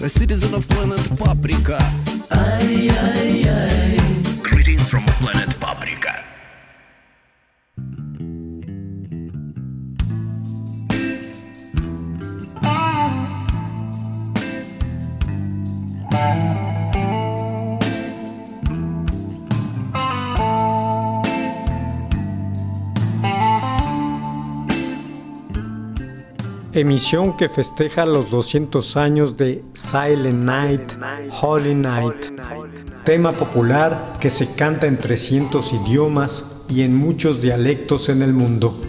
A citizen of planet Paprika. ay, ay, ay. Greetings from planet Paprika. Emisión que festeja los 200 años de Silent Night, Holy Night, tema popular que se canta en 300 idiomas y en muchos dialectos en el mundo.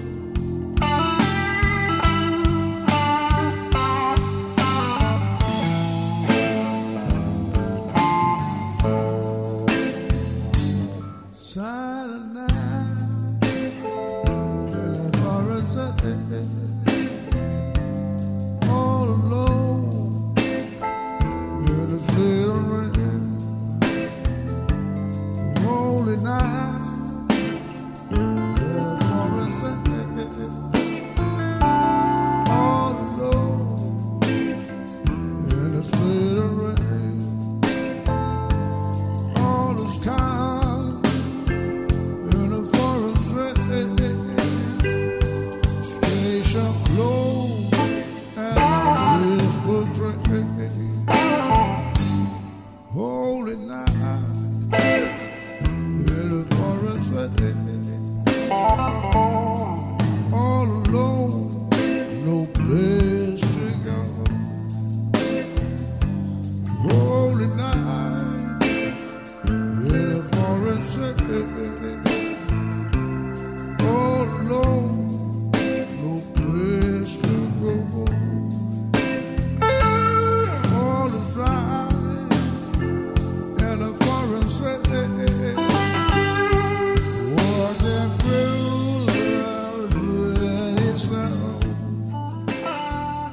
that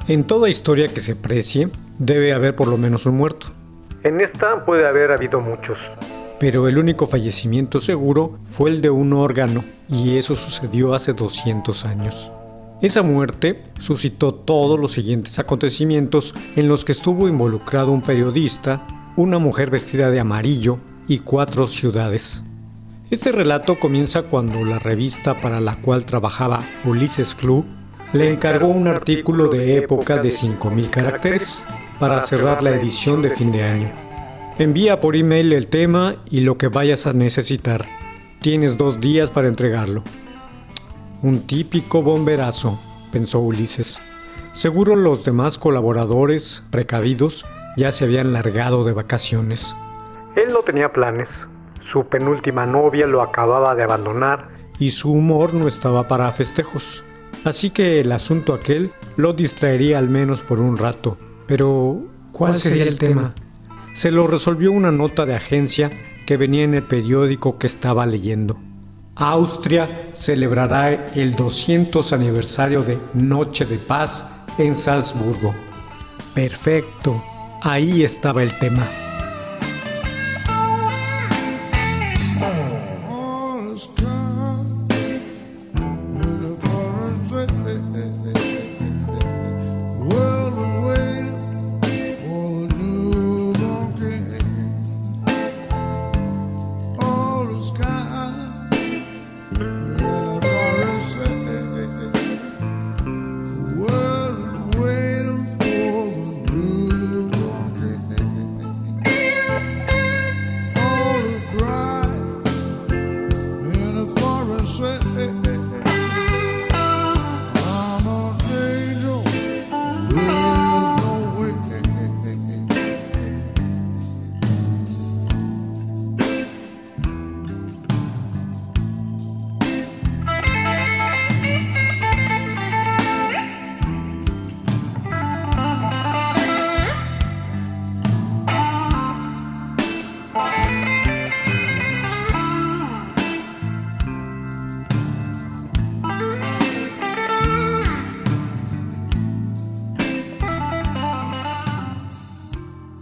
En toda historia que se precie, debe haber por lo menos un muerto. En esta puede haber habido muchos, pero el único fallecimiento seguro fue el de un órgano, y eso sucedió hace 200 años. Esa muerte suscitó todos los siguientes acontecimientos en los que estuvo involucrado un periodista, una mujer vestida de amarillo y cuatro ciudades. Este relato comienza cuando la revista para la cual trabajaba Ulises Club le encargó un artículo de época de 5.000 caracteres para cerrar la edición de fin de año. Envía por email el tema y lo que vayas a necesitar. Tienes dos días para entregarlo. Un típico bomberazo, pensó Ulises. Seguro los demás colaboradores, precavidos, ya se habían largado de vacaciones. Él no tenía planes. Su penúltima novia lo acababa de abandonar y su humor no estaba para festejos. Así que el asunto aquel lo distraería al menos por un rato. Pero, ¿cuál sería el tema? Se lo resolvió una nota de agencia que venía en el periódico que estaba leyendo. Austria celebrará el 200 aniversario de Noche de Paz en Salzburgo. Perfecto, ahí estaba el tema.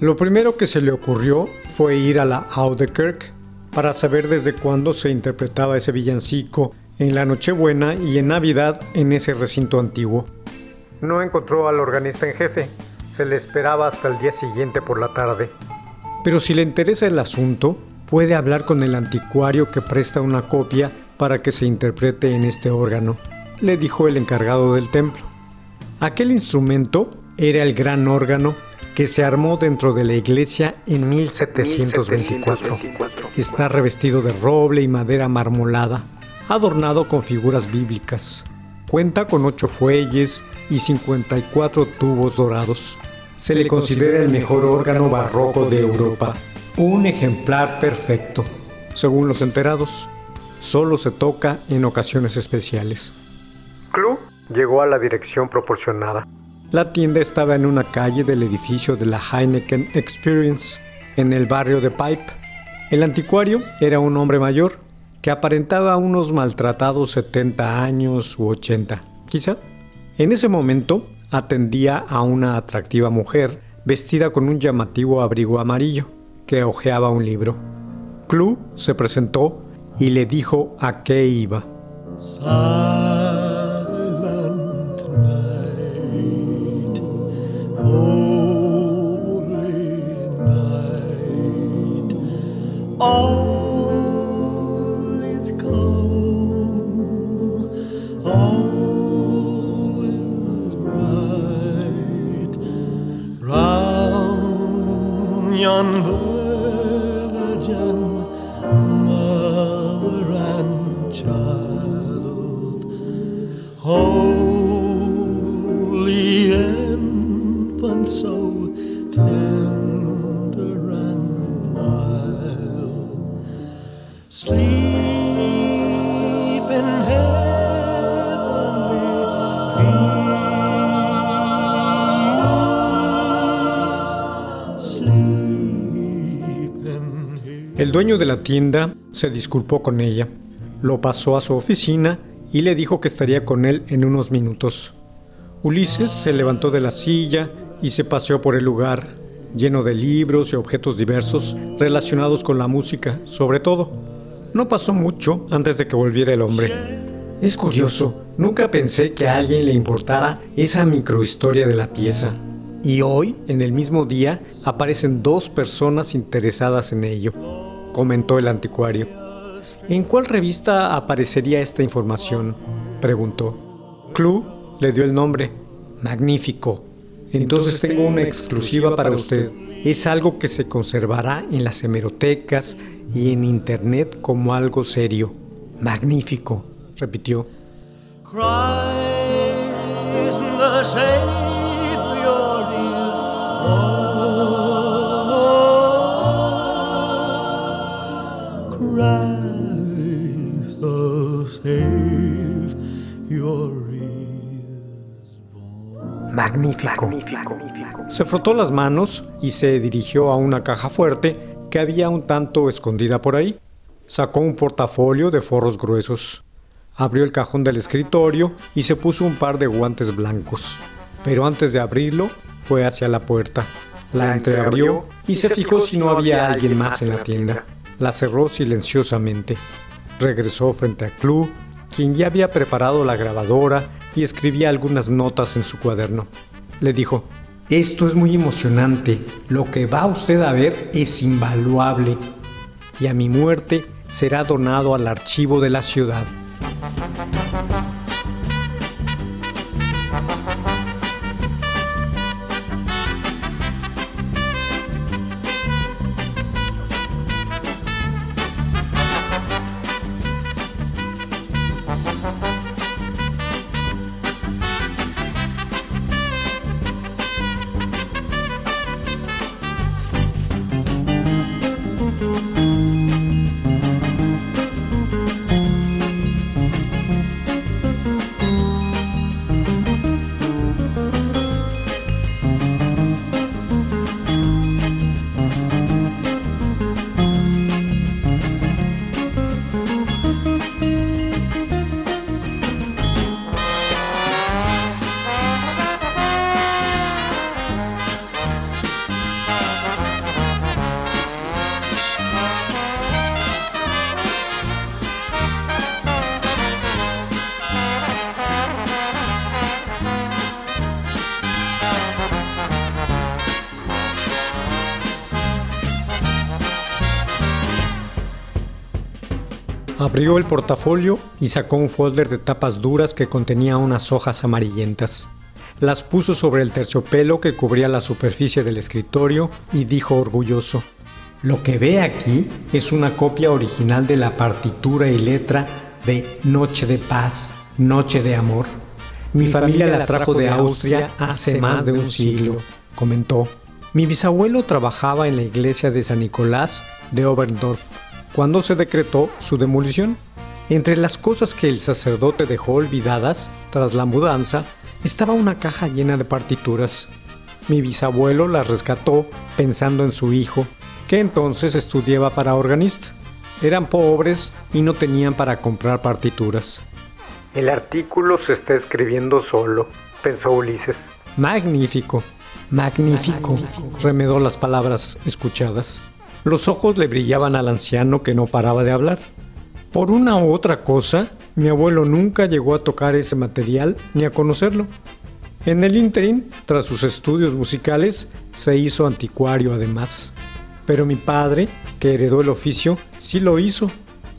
Lo primero que se le ocurrió fue ir a la Audekerk para saber desde cuándo se interpretaba ese villancico en la Nochebuena y en Navidad en ese recinto antiguo. No encontró al organista en jefe, se le esperaba hasta el día siguiente por la tarde. Pero si le interesa el asunto, puede hablar con el anticuario que presta una copia para que se interprete en este órgano, le dijo el encargado del templo. Aquel instrumento era el gran órgano que se armó dentro de la iglesia en 1724. Está revestido de roble y madera marmolada, adornado con figuras bíblicas. Cuenta con ocho fuelles y 54 tubos dorados. Se le considera el mejor órgano barroco de Europa, un ejemplar perfecto, según los enterados. Solo se toca en ocasiones especiales. Club llegó a la dirección proporcionada. La tienda estaba en una calle del edificio de la Heineken Experience, en el barrio de Pipe. El anticuario era un hombre mayor que aparentaba unos maltratados 70 años u 80, quizá. En ese momento atendía a una atractiva mujer vestida con un llamativo abrigo amarillo que hojeaba un libro. Clu se presentó y le dijo a qué iba. Oh. De la tienda se disculpó con ella, lo pasó a su oficina y le dijo que estaría con él en unos minutos. Ulises se levantó de la silla y se paseó por el lugar, lleno de libros y objetos diversos relacionados con la música, sobre todo. No pasó mucho antes de que volviera el hombre. Es curioso, nunca pensé que a alguien le importara esa microhistoria de la pieza. Y hoy, en el mismo día, aparecen dos personas interesadas en ello, comentó el anticuario. ¿En cuál revista aparecería esta información? preguntó. Clu le dio el nombre. Magnífico. Entonces tengo una exclusiva para usted. Es algo que se conservará en las hemerotecas y en internet como algo serio. Magnífico, repitió. Magnífico. Se frotó las manos y se dirigió a una caja fuerte que había un tanto escondida por ahí. Sacó un portafolio de forros gruesos. Abrió el cajón del escritorio y se puso un par de guantes blancos. Pero antes de abrirlo, fue hacia la puerta. La entreabrió y se fijó si no había alguien más en la tienda. La cerró silenciosamente. Regresó frente a Clu, quien ya había preparado la grabadora y escribía algunas notas en su cuaderno. Le dijo, esto es muy emocionante, lo que va usted a ver es invaluable y a mi muerte será donado al archivo de la ciudad. Abrió el portafolio y sacó un folder de tapas duras que contenía unas hojas amarillentas. Las puso sobre el terciopelo que cubría la superficie del escritorio y dijo orgulloso, Lo que ve aquí es una copia original de la partitura y letra de Noche de Paz, Noche de Amor. Mi familia la trajo de Austria hace más de un siglo, comentó. Mi bisabuelo trabajaba en la iglesia de San Nicolás de Oberndorf cuando se decretó su demolición. Entre las cosas que el sacerdote dejó olvidadas tras la mudanza estaba una caja llena de partituras. Mi bisabuelo las rescató pensando en su hijo, que entonces estudiaba para organista. Eran pobres y no tenían para comprar partituras. El artículo se está escribiendo solo, pensó Ulises. Magnífico, magnífico, remedó las palabras escuchadas. Los ojos le brillaban al anciano que no paraba de hablar. Por una u otra cosa, mi abuelo nunca llegó a tocar ese material ni a conocerlo. En el interín, tras sus estudios musicales, se hizo anticuario además. Pero mi padre, que heredó el oficio, sí lo hizo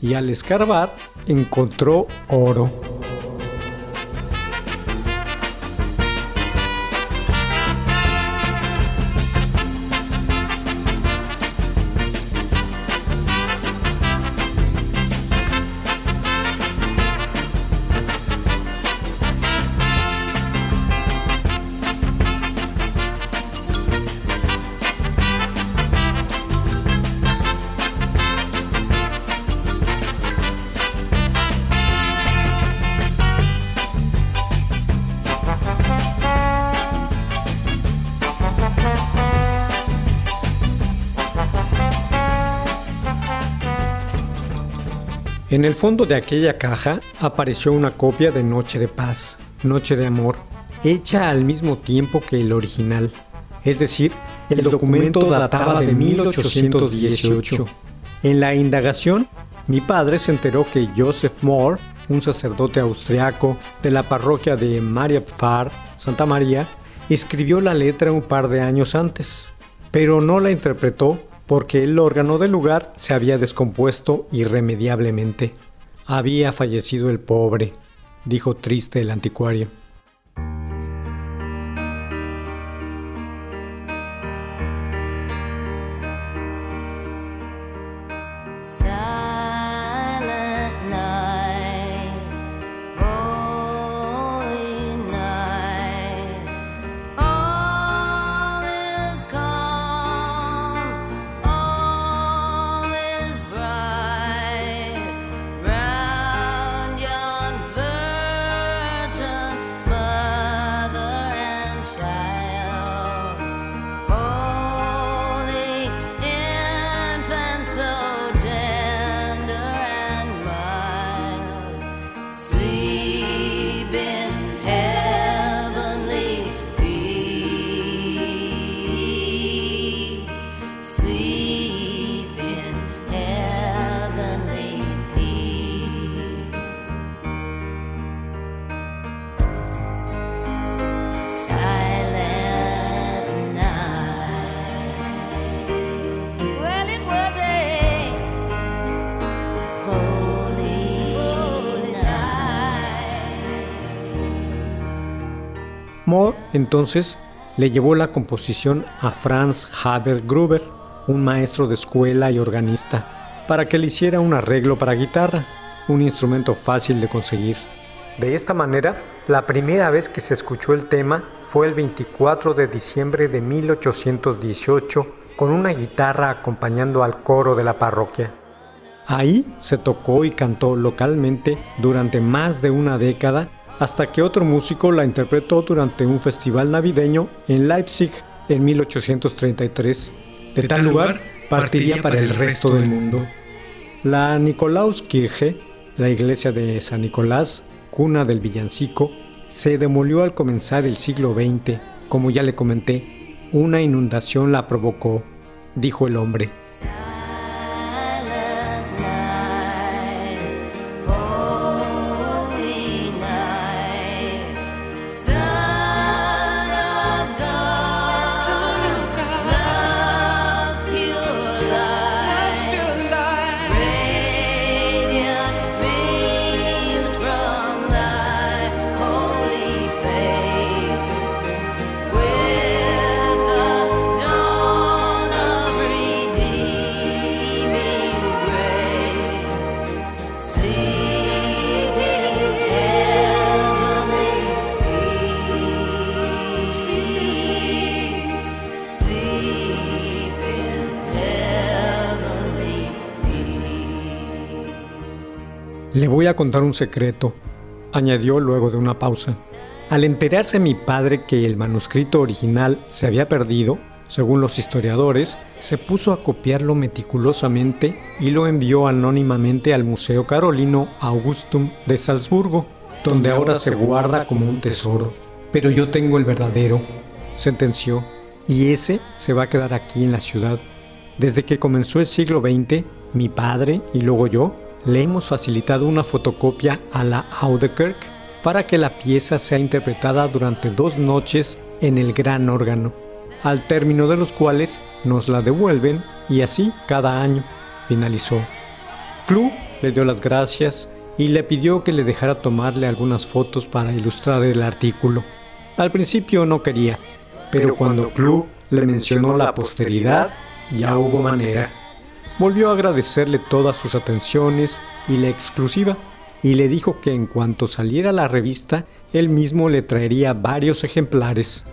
y al escarbar encontró oro. En el fondo de aquella caja apareció una copia de Noche de Paz, Noche de Amor, hecha al mismo tiempo que el original. Es decir, el documento databa de 1818. En la indagación, mi padre se enteró que Joseph Moore, un sacerdote austriaco de la parroquia de Maria Pfarr, Santa María, escribió la letra un par de años antes, pero no la interpretó porque el órgano del lugar se había descompuesto irremediablemente. Había fallecido el pobre, dijo triste el anticuario. Moore entonces le llevó la composición a Franz Haber Gruber, un maestro de escuela y organista, para que le hiciera un arreglo para guitarra, un instrumento fácil de conseguir. De esta manera, la primera vez que se escuchó el tema fue el 24 de diciembre de 1818 con una guitarra acompañando al coro de la parroquia. Ahí se tocó y cantó localmente durante más de una década hasta que otro músico la interpretó durante un festival navideño en Leipzig en 1833. De tal lugar partiría para el resto del mundo. La Nikolauskirche, la iglesia de San Nicolás, cuna del villancico, se demolió al comenzar el siglo XX. Como ya le comenté, una inundación la provocó, dijo el hombre. Le voy a contar un secreto, añadió luego de una pausa. Al enterarse mi padre que el manuscrito original se había perdido, según los historiadores, se puso a copiarlo meticulosamente y lo envió anónimamente al Museo Carolino Augustum de Salzburgo, donde ahora se guarda como un tesoro. Pero yo tengo el verdadero, sentenció, y ese se va a quedar aquí en la ciudad. Desde que comenzó el siglo XX, mi padre y luego yo le hemos facilitado una fotocopia a la Audekerk para que la pieza sea interpretada durante dos noches en el gran órgano, al término de los cuales nos la devuelven y así cada año, finalizó. Clu le dio las gracias y le pidió que le dejara tomarle algunas fotos para ilustrar el artículo. Al principio no quería, pero cuando Clu le mencionó la posteridad, ya hubo manera. Volvió a agradecerle todas sus atenciones y la exclusiva, y le dijo que en cuanto saliera la revista, él mismo le traería varios ejemplares.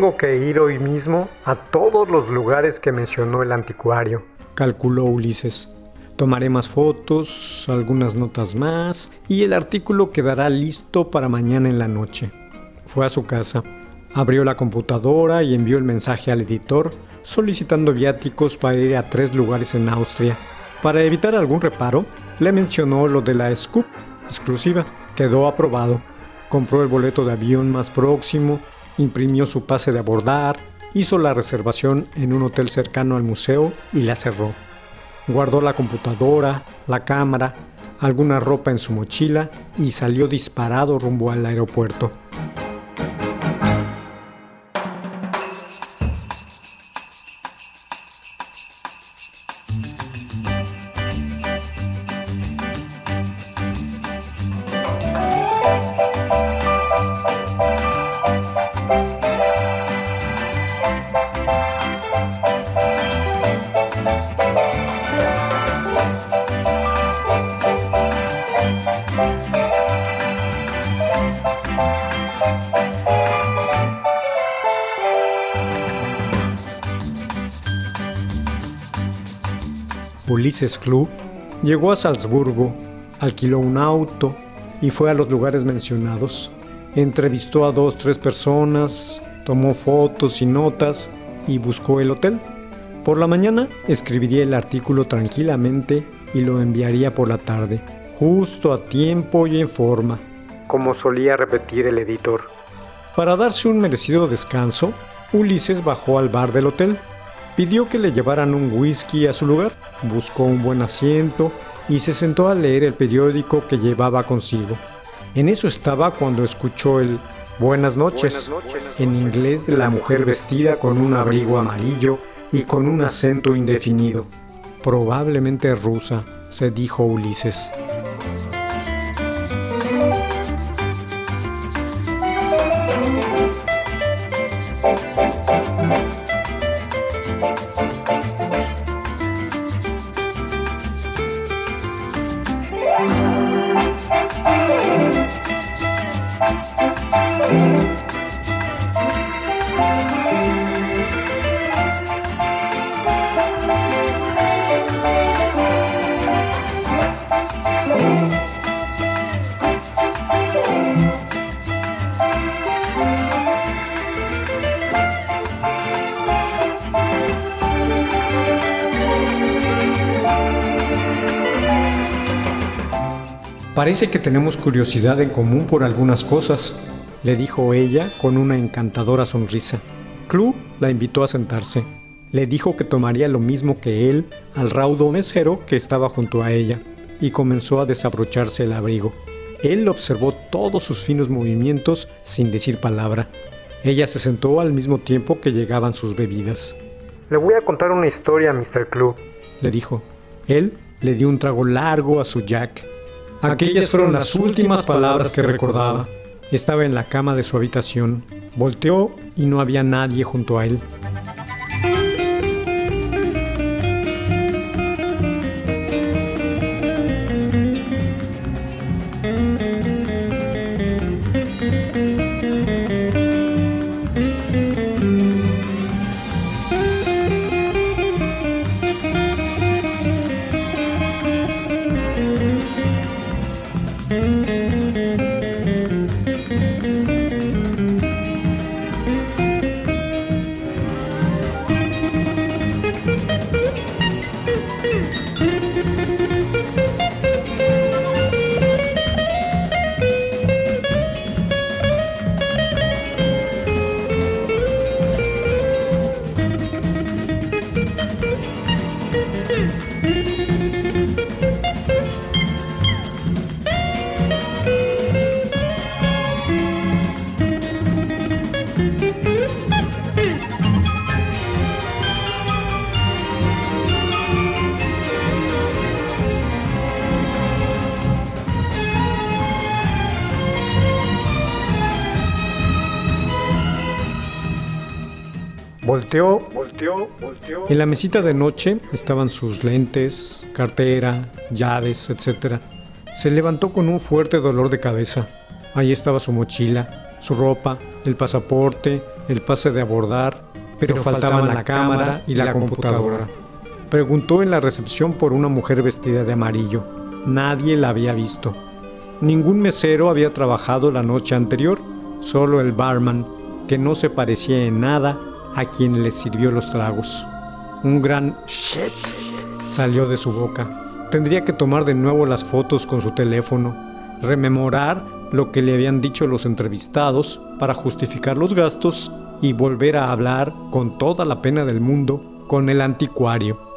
Tengo que ir hoy mismo a todos los lugares que mencionó el anticuario, calculó Ulises. Tomaré más fotos, algunas notas más y el artículo quedará listo para mañana en la noche. Fue a su casa, abrió la computadora y envió el mensaje al editor solicitando viáticos para ir a tres lugares en Austria. Para evitar algún reparo, le mencionó lo de la Scoop exclusiva. Quedó aprobado. Compró el boleto de avión más próximo imprimió su pase de abordar, hizo la reservación en un hotel cercano al museo y la cerró. Guardó la computadora, la cámara, alguna ropa en su mochila y salió disparado rumbo al aeropuerto. Ulises Club llegó a Salzburgo, alquiló un auto y fue a los lugares mencionados. Entrevistó a dos, tres personas, tomó fotos y notas y buscó el hotel. Por la mañana escribiría el artículo tranquilamente y lo enviaría por la tarde, justo a tiempo y en forma, como solía repetir el editor. Para darse un merecido descanso, Ulises bajó al bar del hotel Pidió que le llevaran un whisky a su lugar, buscó un buen asiento y se sentó a leer el periódico que llevaba consigo. En eso estaba cuando escuchó el Buenas noches, en inglés de la mujer vestida con un abrigo amarillo y con un acento indefinido. Probablemente rusa, se dijo Ulises. Parece que tenemos curiosidad en común por algunas cosas, le dijo ella con una encantadora sonrisa. Clu la invitó a sentarse. Le dijo que tomaría lo mismo que él al raudo mesero que estaba junto a ella y comenzó a desabrocharse el abrigo. Él observó todos sus finos movimientos sin decir palabra. Ella se sentó al mismo tiempo que llegaban sus bebidas. Le voy a contar una historia, Mr. Club, le dijo. Él le dio un trago largo a su Jack. Aquellas fueron las últimas palabras que recordaba. Estaba en la cama de su habitación. Volteó y no había nadie junto a él. En la mesita de noche estaban sus lentes, cartera, llaves, etc. Se levantó con un fuerte dolor de cabeza. Ahí estaba su mochila, su ropa, el pasaporte, el pase de abordar, pero, faltaban la cámara y la computadora. Preguntó en la recepción por una mujer vestida de amarillo. Nadie la había visto. Ningún mesero había trabajado la noche anterior, solo el barman, que no se parecía en nada a quien le sirvió los tragos. Un gran shit salió de su boca. Tendría que tomar de nuevo las fotos con su teléfono, rememorar lo que le habían dicho los entrevistados para justificar los gastos y volver a hablar con toda la pena del mundo con el anticuario.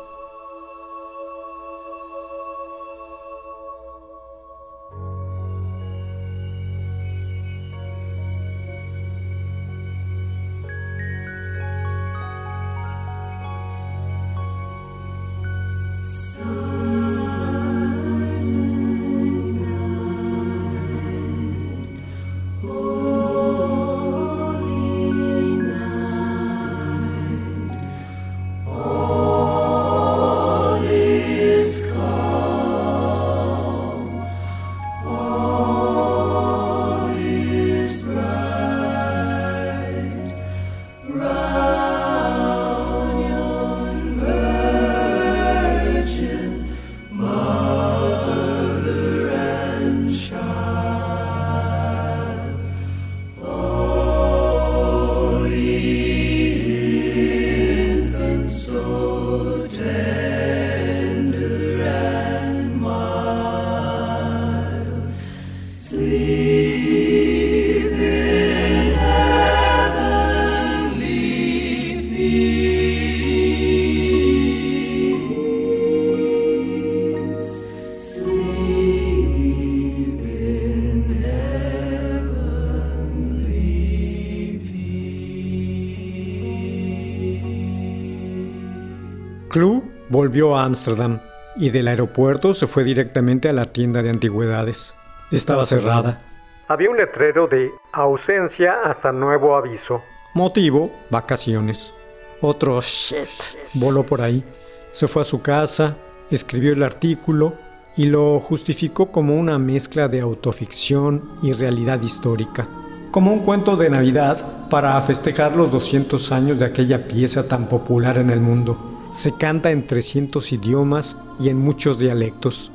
Club volvió a Ámsterdam y del aeropuerto se fue directamente a la tienda de antigüedades. Estaba cerrada. Había un letrero de ausencia hasta nuevo aviso. Motivo, vacaciones. Otro shit voló por ahí. Se fue a su casa, escribió el artículo y lo justificó como una mezcla de autoficción y realidad histórica. Como un cuento de Navidad para festejar los 200 años de aquella pieza tan popular en el mundo. Se canta en 300 idiomas y en muchos dialectos.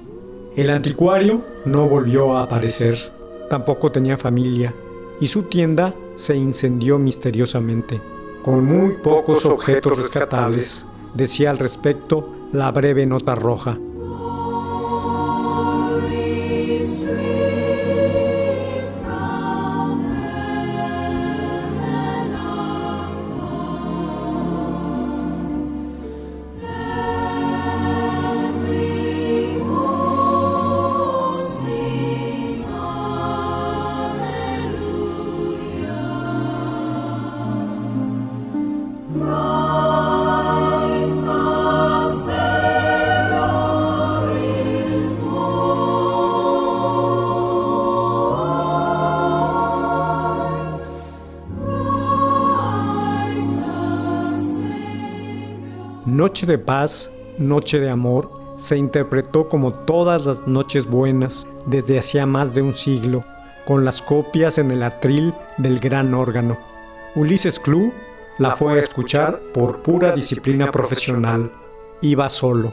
El anticuario no volvió a aparecer, tampoco tenía familia, y su tienda se incendió misteriosamente, con muy pocos objetos rescatables, decía al respecto la breve nota roja. Noche de paz, Noche de amor, se interpretó como todas las noches buenas desde hacía más de un siglo, con las copias en el atril del gran órgano. Ulises Clou la fue a escuchar por pura disciplina profesional. Iba solo.